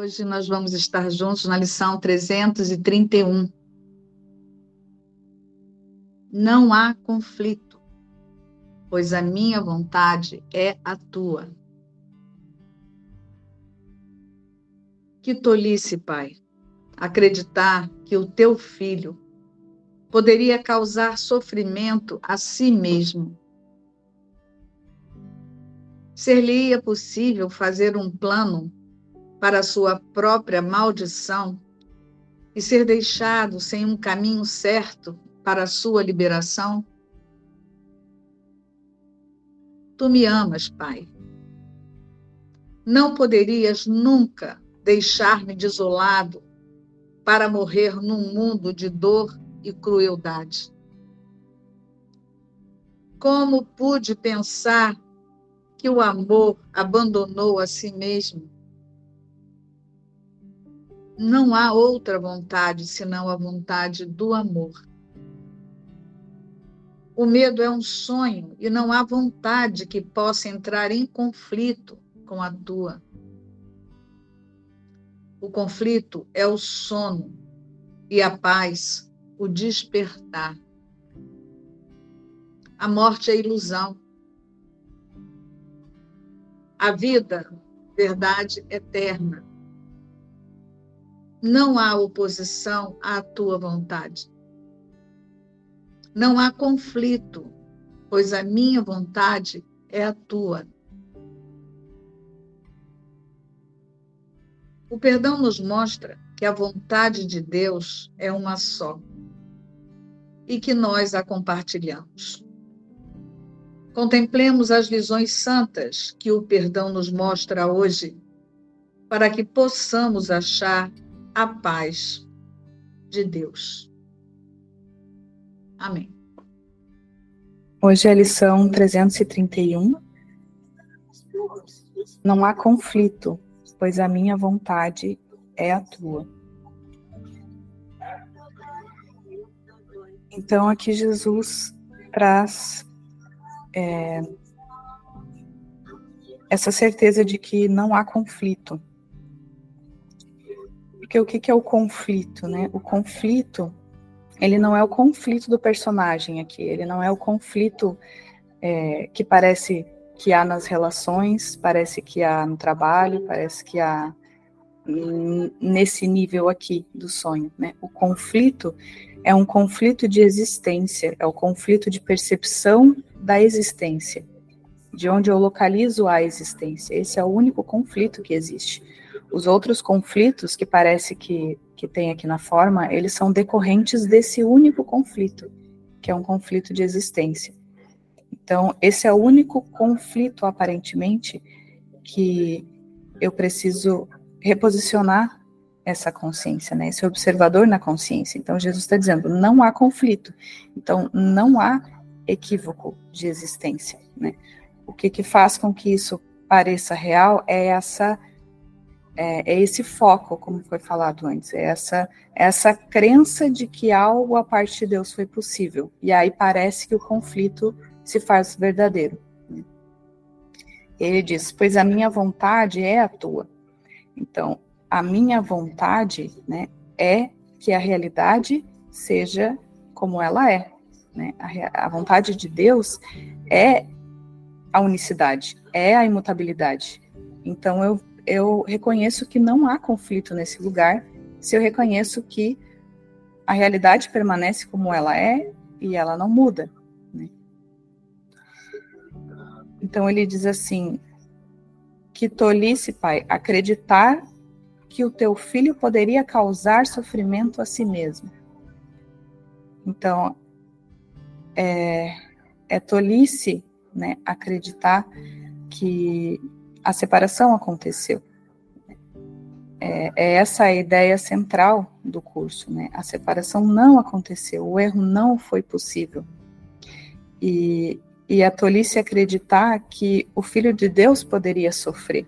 Hoje nós vamos estar juntos na lição 331. Não há conflito, pois a minha vontade é a tua. Que tolice, Pai, acreditar que o teu filho poderia causar sofrimento a si mesmo. Ser-lhe-ia possível fazer um plano para sua própria maldição e ser deixado sem um caminho certo para sua liberação? Tu me amas, Pai. Não poderias nunca deixar-me desolado para morrer num mundo de dor e crueldade. Como pude pensar que o amor abandonou a si mesmo não há outra vontade senão a vontade do amor. O medo é um sonho e não há vontade que possa entrar em conflito com a tua. O conflito é o sono e a paz, o despertar. A morte é ilusão. A vida, verdade eterna não há oposição à tua vontade. Não há conflito, pois a minha vontade é a tua. O perdão nos mostra que a vontade de Deus é uma só e que nós a compartilhamos. Contemplemos as visões santas que o perdão nos mostra hoje, para que possamos achar a paz de Deus. Amém. Hoje é a lição 331. Não há conflito, pois a minha vontade é a tua. Então, aqui Jesus traz é, essa certeza de que não há conflito porque o que, que é o conflito, né? O conflito, ele não é o conflito do personagem aqui, ele não é o conflito é, que parece que há nas relações, parece que há no trabalho, parece que há nesse nível aqui do sonho, né? O conflito é um conflito de existência, é o conflito de percepção da existência, de onde eu localizo a existência. Esse é o único conflito que existe. Os outros conflitos que parece que, que tem aqui na forma, eles são decorrentes desse único conflito, que é um conflito de existência. Então, esse é o único conflito, aparentemente, que eu preciso reposicionar essa consciência, né? Esse observador na consciência. Então, Jesus está dizendo: não há conflito. Então, não há equívoco de existência, né? O que, que faz com que isso pareça real é essa é, é, esse foco, como foi falado antes, é essa, é essa crença de que algo a parte de Deus foi possível. E aí parece que o conflito se faz verdadeiro. Né? Ele diz: Pois a minha vontade é a tua. Então, a minha vontade né, é que a realidade seja como ela é. Né? A, a vontade de Deus é a unicidade, é a imutabilidade. Então, eu eu reconheço que não há conflito nesse lugar, se eu reconheço que a realidade permanece como ela é e ela não muda. Né? Então ele diz assim: que tolice, pai, acreditar que o teu filho poderia causar sofrimento a si mesmo. Então, é, é tolice né, acreditar que a separação aconteceu. É, é, essa a ideia central do curso, né? A separação não aconteceu, o erro não foi possível. E, e a tolice acreditar que o Filho de Deus poderia sofrer.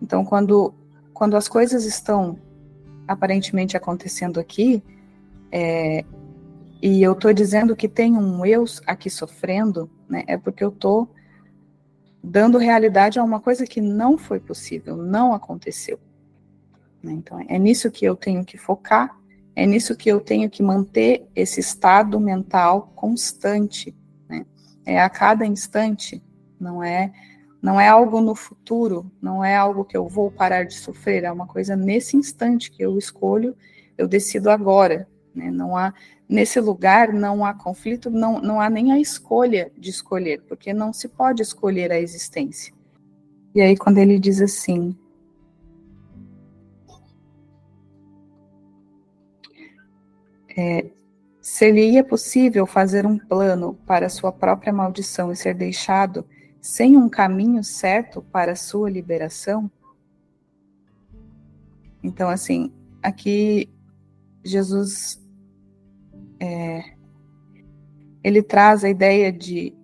Então, quando, quando as coisas estão aparentemente acontecendo aqui, é, e eu estou dizendo que tem um eu aqui sofrendo, né, é porque eu estou dando realidade a uma coisa que não foi possível, não aconteceu. Então, é nisso que eu tenho que focar, é nisso que eu tenho que manter esse estado mental constante. Né? É a cada instante, não é não é algo no futuro, não é algo que eu vou parar de sofrer, é uma coisa nesse instante que eu escolho, eu decido agora. Né? Não há nesse lugar não há conflito, não, não há nem a escolha de escolher, porque não se pode escolher a existência. E aí quando ele diz assim, é, seria possível fazer um plano para sua própria maldição e ser deixado sem um caminho certo para sua liberação? Então, assim, aqui Jesus é, ele traz a ideia de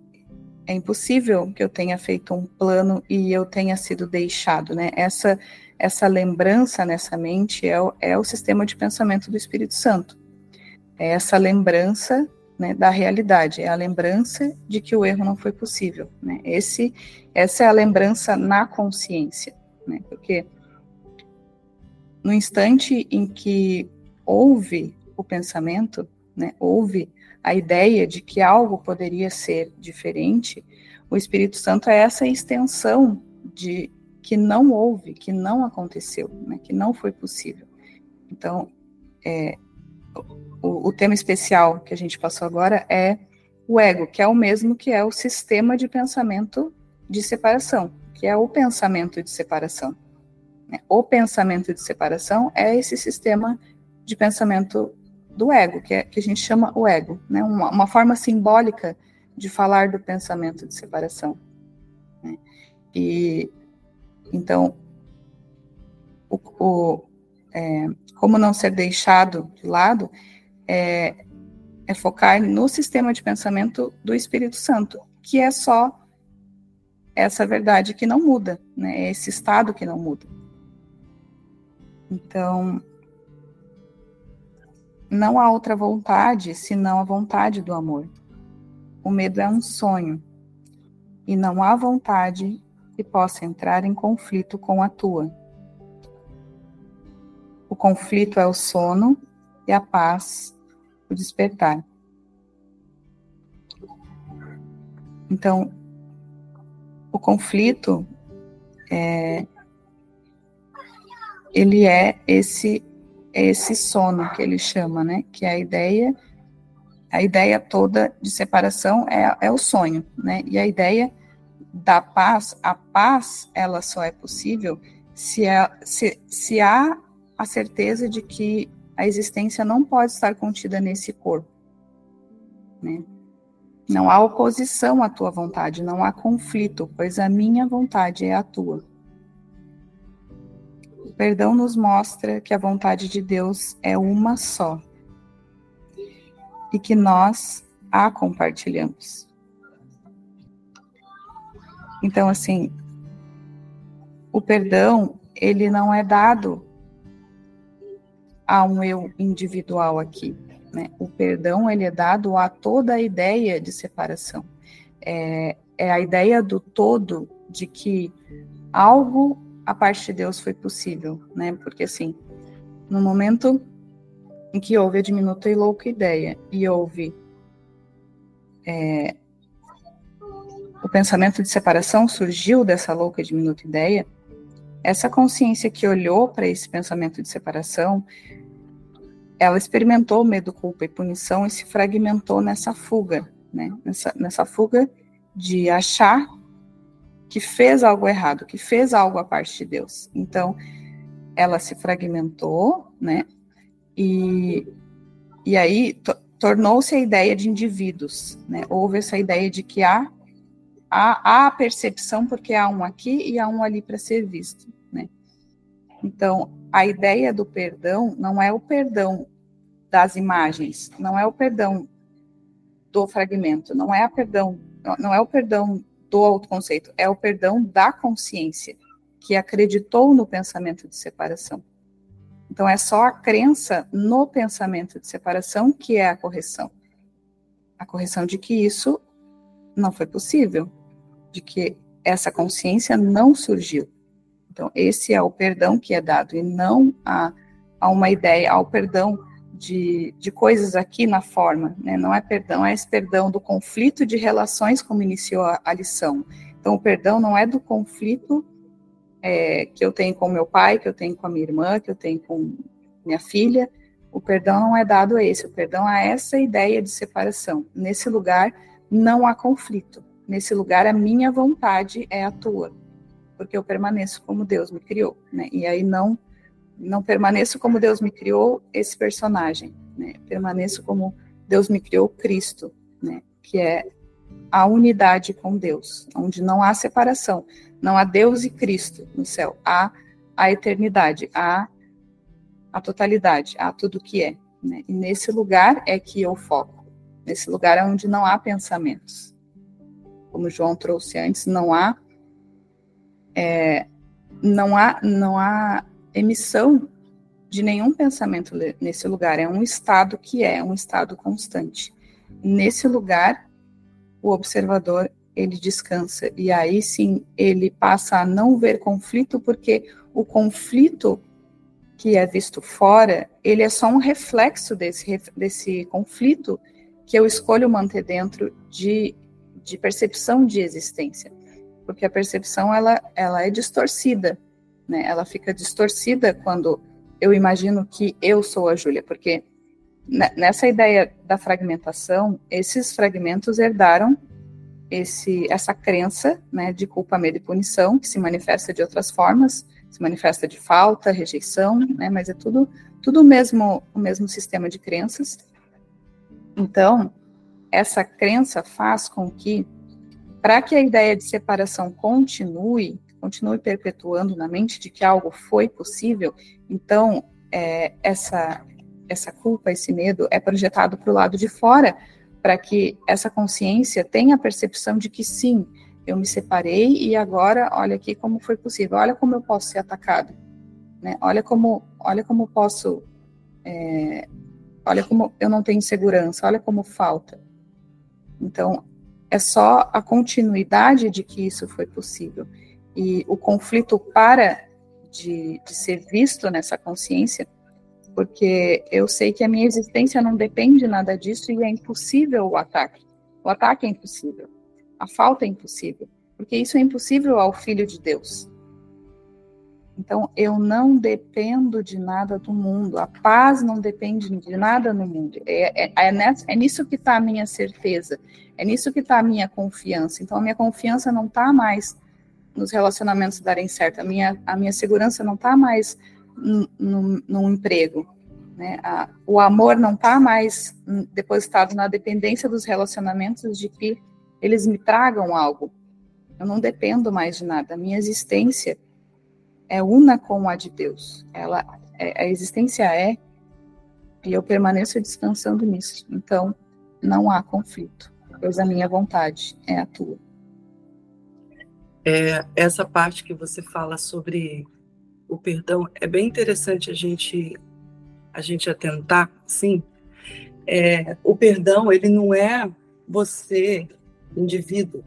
é impossível que eu tenha feito um plano e eu tenha sido deixado, né? Essa essa lembrança nessa mente é o, é o sistema de pensamento do Espírito Santo. É essa lembrança né, da realidade, é a lembrança de que o erro não foi possível. Né? Esse, essa é a lembrança na consciência, né? porque no instante em que houve o pensamento, né, houve a ideia de que algo poderia ser diferente, o Espírito Santo é essa extensão de que não houve, que não aconteceu, né, que não foi possível. Então, é, o, o tema especial que a gente passou agora é o ego, que é o mesmo que é o sistema de pensamento de separação, que é o pensamento de separação. Né. O pensamento de separação é esse sistema de pensamento do ego, que, é, que a gente chama o ego, né? uma, uma forma simbólica de falar do pensamento de separação. Né? E então, o, o é, como não ser deixado de lado é, é focar no sistema de pensamento do Espírito Santo, que é só essa verdade que não muda, né? É esse estado que não muda. Então, não há outra vontade senão a vontade do amor. O medo é um sonho, e não há vontade que possa entrar em conflito com a tua. O conflito é o sono e a paz, o despertar. Então, o conflito é, ele é esse é esse sono que ele chama, né? Que é a ideia, a ideia toda de separação é, é o sonho, né? E a ideia da paz, a paz, ela só é possível se, é, se, se há a certeza de que a existência não pode estar contida nesse corpo, né? Não há oposição à tua vontade, não há conflito, pois a minha vontade é a tua perdão nos mostra que a vontade de Deus é uma só e que nós a compartilhamos. Então, assim, o perdão, ele não é dado a um eu individual aqui. Né? O perdão, ele é dado a toda a ideia de separação. É, é a ideia do todo de que algo a parte de Deus foi possível, né? Porque assim, no momento em que houve a diminuta e louca ideia e houve é, o pensamento de separação surgiu dessa louca e diminuta ideia, essa consciência que olhou para esse pensamento de separação, ela experimentou medo, culpa e punição e se fragmentou nessa fuga, né? Nessa, nessa fuga de achar que fez algo errado, que fez algo à parte de Deus. Então, ela se fragmentou, né? E, e aí tornou-se a ideia de indivíduos, né? Houve essa ideia de que há, há, há a percepção porque há um aqui e há um ali para ser visto, né? Então, a ideia do perdão não é o perdão das imagens, não é o perdão do fragmento, não é a perdão, não é o perdão do autoconceito, é o perdão da consciência, que acreditou no pensamento de separação. Então, é só a crença no pensamento de separação que é a correção. A correção de que isso não foi possível, de que essa consciência não surgiu. Então, esse é o perdão que é dado, e não a, a uma ideia, ao perdão de, de coisas aqui na forma, né? não é perdão, é esse perdão do conflito de relações, como iniciou a, a lição. Então, o perdão não é do conflito é, que eu tenho com meu pai, que eu tenho com a minha irmã, que eu tenho com minha filha. O perdão não é dado a esse, o perdão é essa ideia de separação. Nesse lugar não há conflito. Nesse lugar a minha vontade é a tua, porque eu permaneço como Deus me criou, né? E aí não não permaneço como Deus me criou esse personagem, né? Permaneço como Deus me criou Cristo, né? Que é a unidade com Deus, onde não há separação, não há Deus e Cristo no céu, há a eternidade, há a totalidade, há tudo que é. Né? E nesse lugar é que eu foco, nesse lugar é onde não há pensamentos. Como João trouxe antes, não há é, não há não há emissão de nenhum pensamento nesse lugar. É um estado que é, um estado constante. Nesse lugar, o observador ele descansa e aí sim ele passa a não ver conflito porque o conflito que é visto fora ele é só um reflexo desse desse conflito que eu escolho manter dentro de, de percepção de existência porque a percepção ela ela é distorcida né? Ela fica distorcida quando eu imagino que eu sou a Júlia, porque nessa ideia da fragmentação, esses fragmentos herdaram esse, essa crença né, de culpa, medo e punição, que se manifesta de outras formas, se manifesta de falta, rejeição, né, mas é tudo, tudo mesmo, o mesmo sistema de crenças. Então, essa crença faz com que, para que a ideia de separação continue, continue perpetuando na mente de que algo foi possível, então é, essa, essa culpa, esse medo é projetado para o lado de fora, para que essa consciência tenha a percepção de que sim, eu me separei e agora olha aqui como foi possível, olha como eu posso ser atacado, né? olha como, olha como posso, é, olha como eu não tenho segurança, olha como falta. Então, é só a continuidade de que isso foi possível e o conflito para de, de ser visto nessa consciência, porque eu sei que a minha existência não depende nada disso e é impossível o ataque. O ataque é impossível, a falta é impossível, porque isso é impossível ao Filho de Deus. Então, eu não dependo de nada do mundo. A paz não depende de nada no mundo. É, é, é, é nisso que está a minha certeza. É nisso que está a minha confiança. Então, a minha confiança não está mais nos relacionamentos darem certo. A minha, a minha segurança não está mais num, emprego. Né? A, o amor não está mais depositado na dependência dos relacionamentos de que eles me tragam algo. Eu não dependo mais de nada. A minha existência é una com a de Deus. Ela, é, a existência é e eu permaneço descansando nisso. Então, não há conflito, pois a minha vontade é a tua. É, essa parte que você fala sobre o perdão é bem interessante a gente a gente atentar, sim. É, o perdão ele não é você indivíduo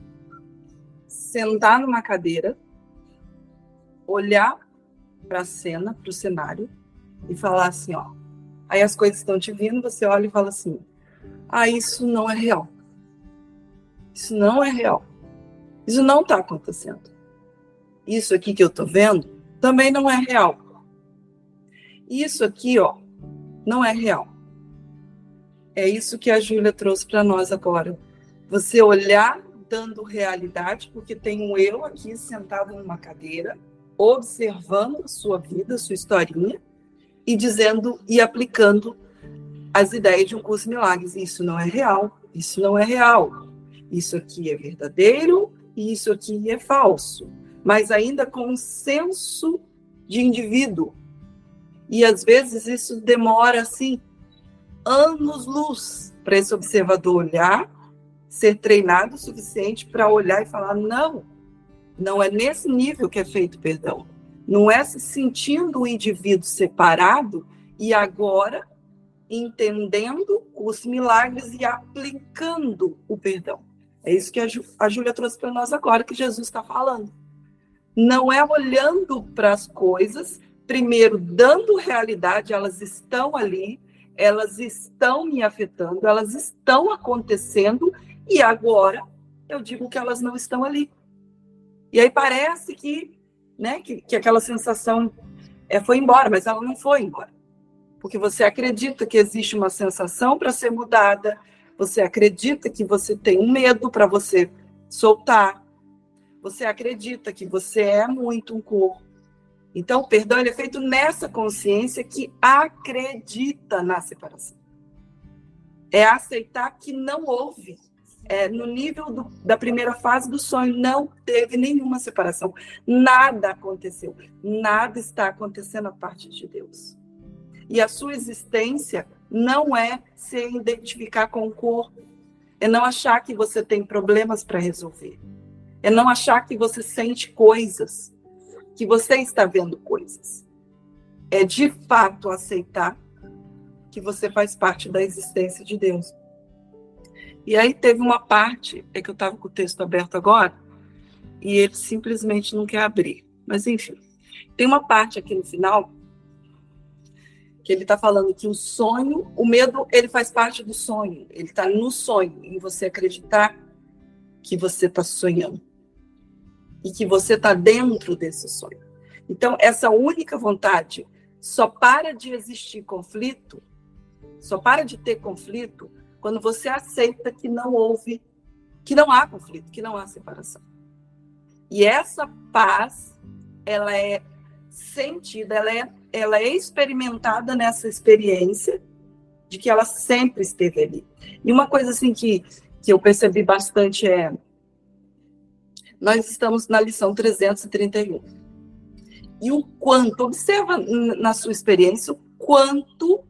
sentar numa cadeira, olhar para a cena, para o cenário e falar assim, ó. Aí as coisas estão te vindo, você olha e fala assim: "Ah, isso não é real. Isso não é real." Isso não está acontecendo. Isso aqui que eu estou vendo também não é real. Isso aqui, ó, não é real. É isso que a Júlia trouxe para nós agora. Você olhar dando realidade, porque tem um eu aqui sentado numa cadeira, observando a sua vida, a sua historinha, e dizendo e aplicando as ideias de um curso de milagres. Isso não é real, isso não é real. Isso aqui é verdadeiro, isso aqui é falso, mas ainda com um senso de indivíduo. E às vezes isso demora assim anos-luz para esse observador olhar, ser treinado o suficiente para olhar e falar: não, não é nesse nível que é feito perdão. Não é se sentindo o indivíduo separado e agora entendendo os milagres e aplicando o perdão. É isso que a, Jú, a Júlia trouxe para nós agora, que Jesus está falando. não é olhando para as coisas, primeiro dando realidade, elas estão ali, elas estão me afetando, elas estão acontecendo, e agora eu digo que elas não estão ali. E aí parece que, né, que, que aquela sensação é, foi embora, mas ela não foi embora. Porque você acredita que existe uma sensação para ser mudada, você acredita que você tem um medo para você soltar, você acredita que você é muito um corpo. Então, o perdão é feito nessa consciência que acredita na separação. É aceitar que não houve. É, no nível do, da primeira fase do sonho, não teve nenhuma separação. Nada aconteceu. Nada está acontecendo a partir de Deus. E a sua existência não é se identificar com o corpo, é não achar que você tem problemas para resolver é não achar que você sente coisas, que você está vendo coisas. É de fato aceitar que você faz parte da existência de Deus. E aí teve uma parte, é que eu estava com o texto aberto agora, e ele simplesmente não quer abrir. Mas enfim, tem uma parte aqui no final que ele está falando que o sonho, o medo, ele faz parte do sonho. Ele está no sonho, em você acreditar que você está sonhando e que você está dentro desse sonho. Então, essa única vontade só para de existir conflito, só para de ter conflito quando você aceita que não houve, que não há conflito, que não há separação. E essa paz, ela é sentida, ela é, ela é experimentada nessa experiência de que ela sempre esteve ali. E uma coisa assim que, que eu percebi bastante é nós estamos na lição 331. E o quanto, observa na sua experiência, o quanto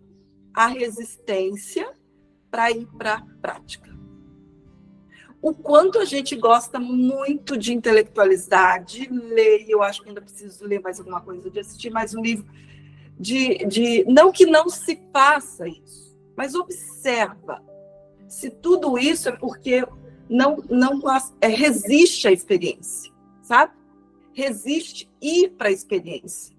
a resistência para ir para a prática. O quanto a gente gosta muito de intelectualizar, de ler, eu acho que ainda preciso ler mais alguma coisa, de assistir mais um livro, de, de não que não se faça isso, mas observa se tudo isso é porque não, não é, resiste à experiência, sabe? Resiste ir para a experiência.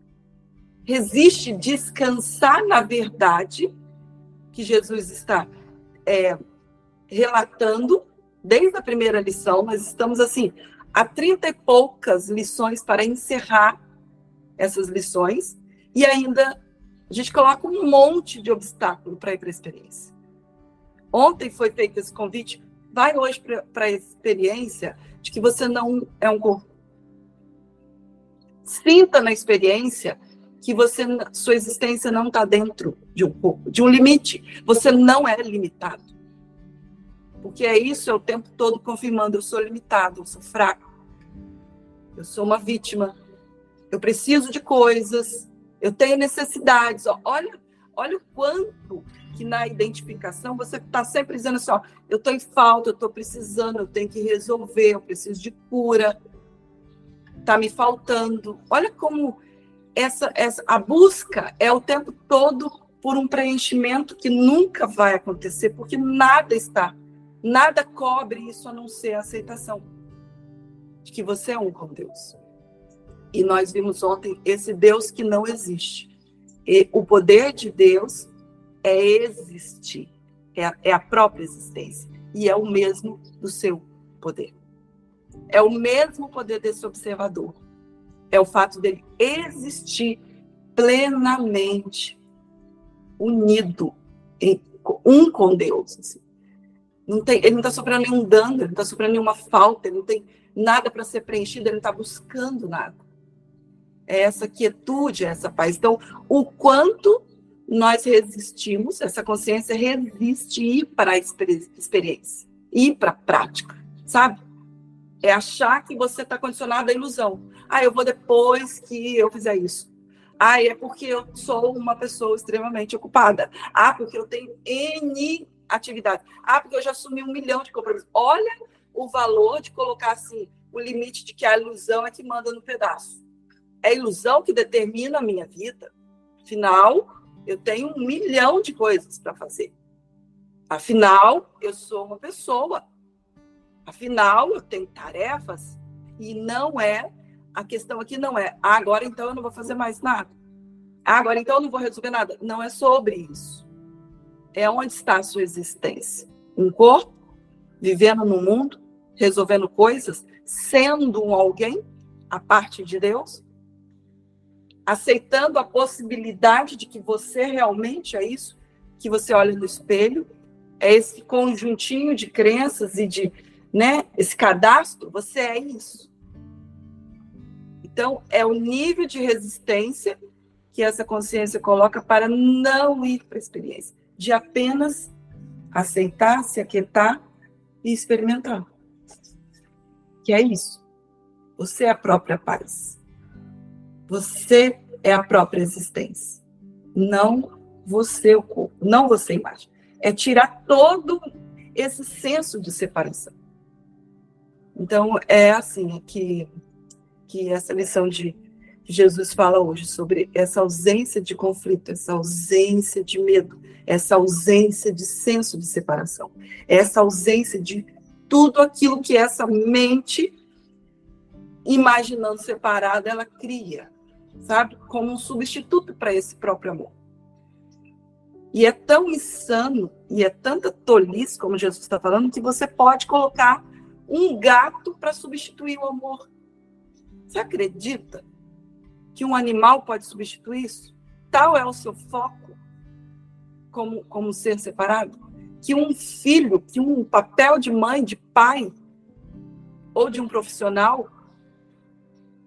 Resiste descansar na verdade que Jesus está é, relatando desde a primeira lição. Nós estamos assim há trinta e poucas lições para encerrar essas lições e ainda a gente coloca um monte de obstáculo para ir para a experiência. Ontem foi feito esse convite vai hoje para a experiência de que você não é um corpo. Sinta na experiência que você sua existência não está dentro de um corpo, de um limite. Você não é limitado. Porque é isso, é o tempo todo confirmando, eu sou limitado, eu sou fraco. Eu sou uma vítima. Eu preciso de coisas, eu tenho necessidades. Olha, olha o quanto que na identificação você está sempre dizendo assim: ó, eu estou em falta, eu estou precisando, eu tenho que resolver, eu preciso de cura, está me faltando. Olha como essa, essa a busca é o tempo todo por um preenchimento que nunca vai acontecer, porque nada está, nada cobre isso a não ser a aceitação de que você é um com Deus. E nós vimos ontem esse Deus que não existe. E o poder de Deus é existir, é a, é a própria existência, e é o mesmo do seu poder. É o mesmo poder desse observador. É o fato dele existir plenamente unido, um com Deus. Assim. Não tem, ele não está sofrendo nenhum dano, ele não está sofrendo nenhuma falta, ele não tem nada para ser preenchido, ele não está buscando nada. É essa quietude, é essa paz. Então, o quanto nós resistimos, essa consciência resiste ir para a experiência, ir para a prática, sabe? É achar que você está condicionado à ilusão. Ah, eu vou depois que eu fizer isso. Ah, é porque eu sou uma pessoa extremamente ocupada. Ah, porque eu tenho N atividade. Ah, porque eu já assumi um milhão de compromissos. Olha o valor de colocar assim, o limite de que a ilusão é que manda no pedaço. É a ilusão que determina a minha vida. Afinal, eu tenho um milhão de coisas para fazer. Afinal, eu sou uma pessoa. Afinal, eu tenho tarefas. E não é a questão aqui não é, ah, agora então eu não vou fazer mais nada. Ah, agora então eu não vou resolver nada. Não é sobre isso. É onde está a sua existência. Um corpo, vivendo no mundo, resolvendo coisas, sendo um alguém, a parte de Deus, aceitando a possibilidade de que você realmente é isso, que você olha no espelho, é esse conjuntinho de crenças e de, né, esse cadastro, você é isso. Então, é o nível de resistência que essa consciência coloca para não ir para a experiência, de apenas aceitar, se aquietar e experimentar. Que é isso. Você é a própria paz. Você é a própria existência. Não você o corpo, não você a imagem. É tirar todo esse senso de separação. Então, é assim que, que essa lição de Jesus fala hoje sobre essa ausência de conflito, essa ausência de medo, essa ausência de senso de separação, essa ausência de tudo aquilo que essa mente, imaginando separada, ela cria, sabe? Como um substituto para esse próprio amor. E é tão insano e é tanta tolice, como Jesus está falando, que você pode colocar um gato para substituir o amor. Você acredita? Que um animal pode substituir isso? Tal é o seu foco como, como ser separado? Que um filho, que um papel de mãe, de pai, ou de um profissional,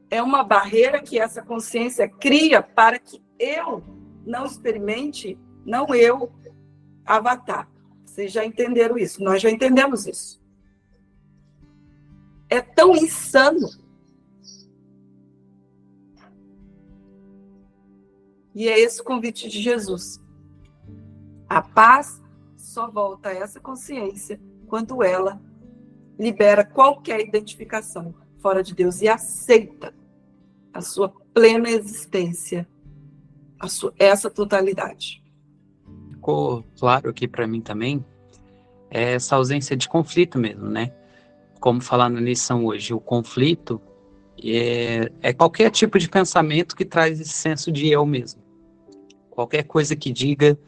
é uma barreira que essa consciência cria para que eu não experimente, não eu, avatar. Vocês já entenderam isso, nós já entendemos isso. É tão insano E é esse o convite de Jesus. A paz só volta a essa consciência quando ela libera qualquer identificação fora de Deus e aceita a sua plena existência, sua, essa totalidade. Ficou claro aqui para mim também é essa ausência de conflito mesmo, né? Como falar na lição hoje, o conflito é, é qualquer tipo de pensamento que traz esse senso de eu mesmo. Qualquer coisa que diga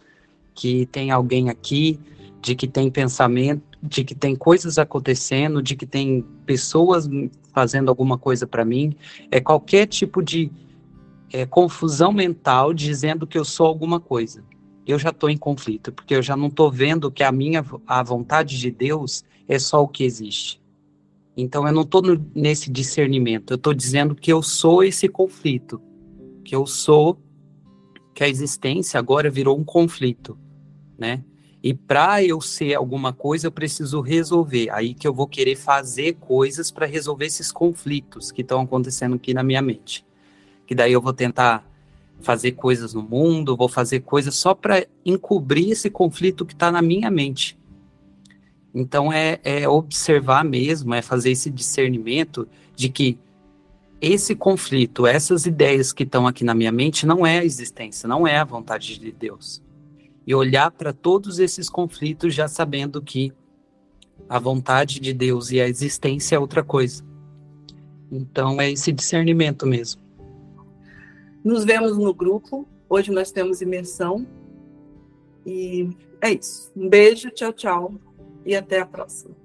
que tem alguém aqui, de que tem pensamento, de que tem coisas acontecendo, de que tem pessoas fazendo alguma coisa para mim, é qualquer tipo de é, confusão mental dizendo que eu sou alguma coisa. Eu já estou em conflito, porque eu já não estou vendo que a minha a vontade de Deus é só o que existe. Então eu não estou nesse discernimento, eu estou dizendo que eu sou esse conflito, que eu sou que a existência agora virou um conflito, né? E para eu ser alguma coisa, eu preciso resolver. Aí que eu vou querer fazer coisas para resolver esses conflitos que estão acontecendo aqui na minha mente. Que daí eu vou tentar fazer coisas no mundo, vou fazer coisas só para encobrir esse conflito que está na minha mente. Então é, é observar mesmo, é fazer esse discernimento de que esse conflito, essas ideias que estão aqui na minha mente, não é a existência, não é a vontade de Deus. E olhar para todos esses conflitos já sabendo que a vontade de Deus e a existência é outra coisa. Então é esse discernimento mesmo. Nos vemos no grupo. Hoje nós temos imersão. E é isso. Um beijo, tchau, tchau. E até a próxima.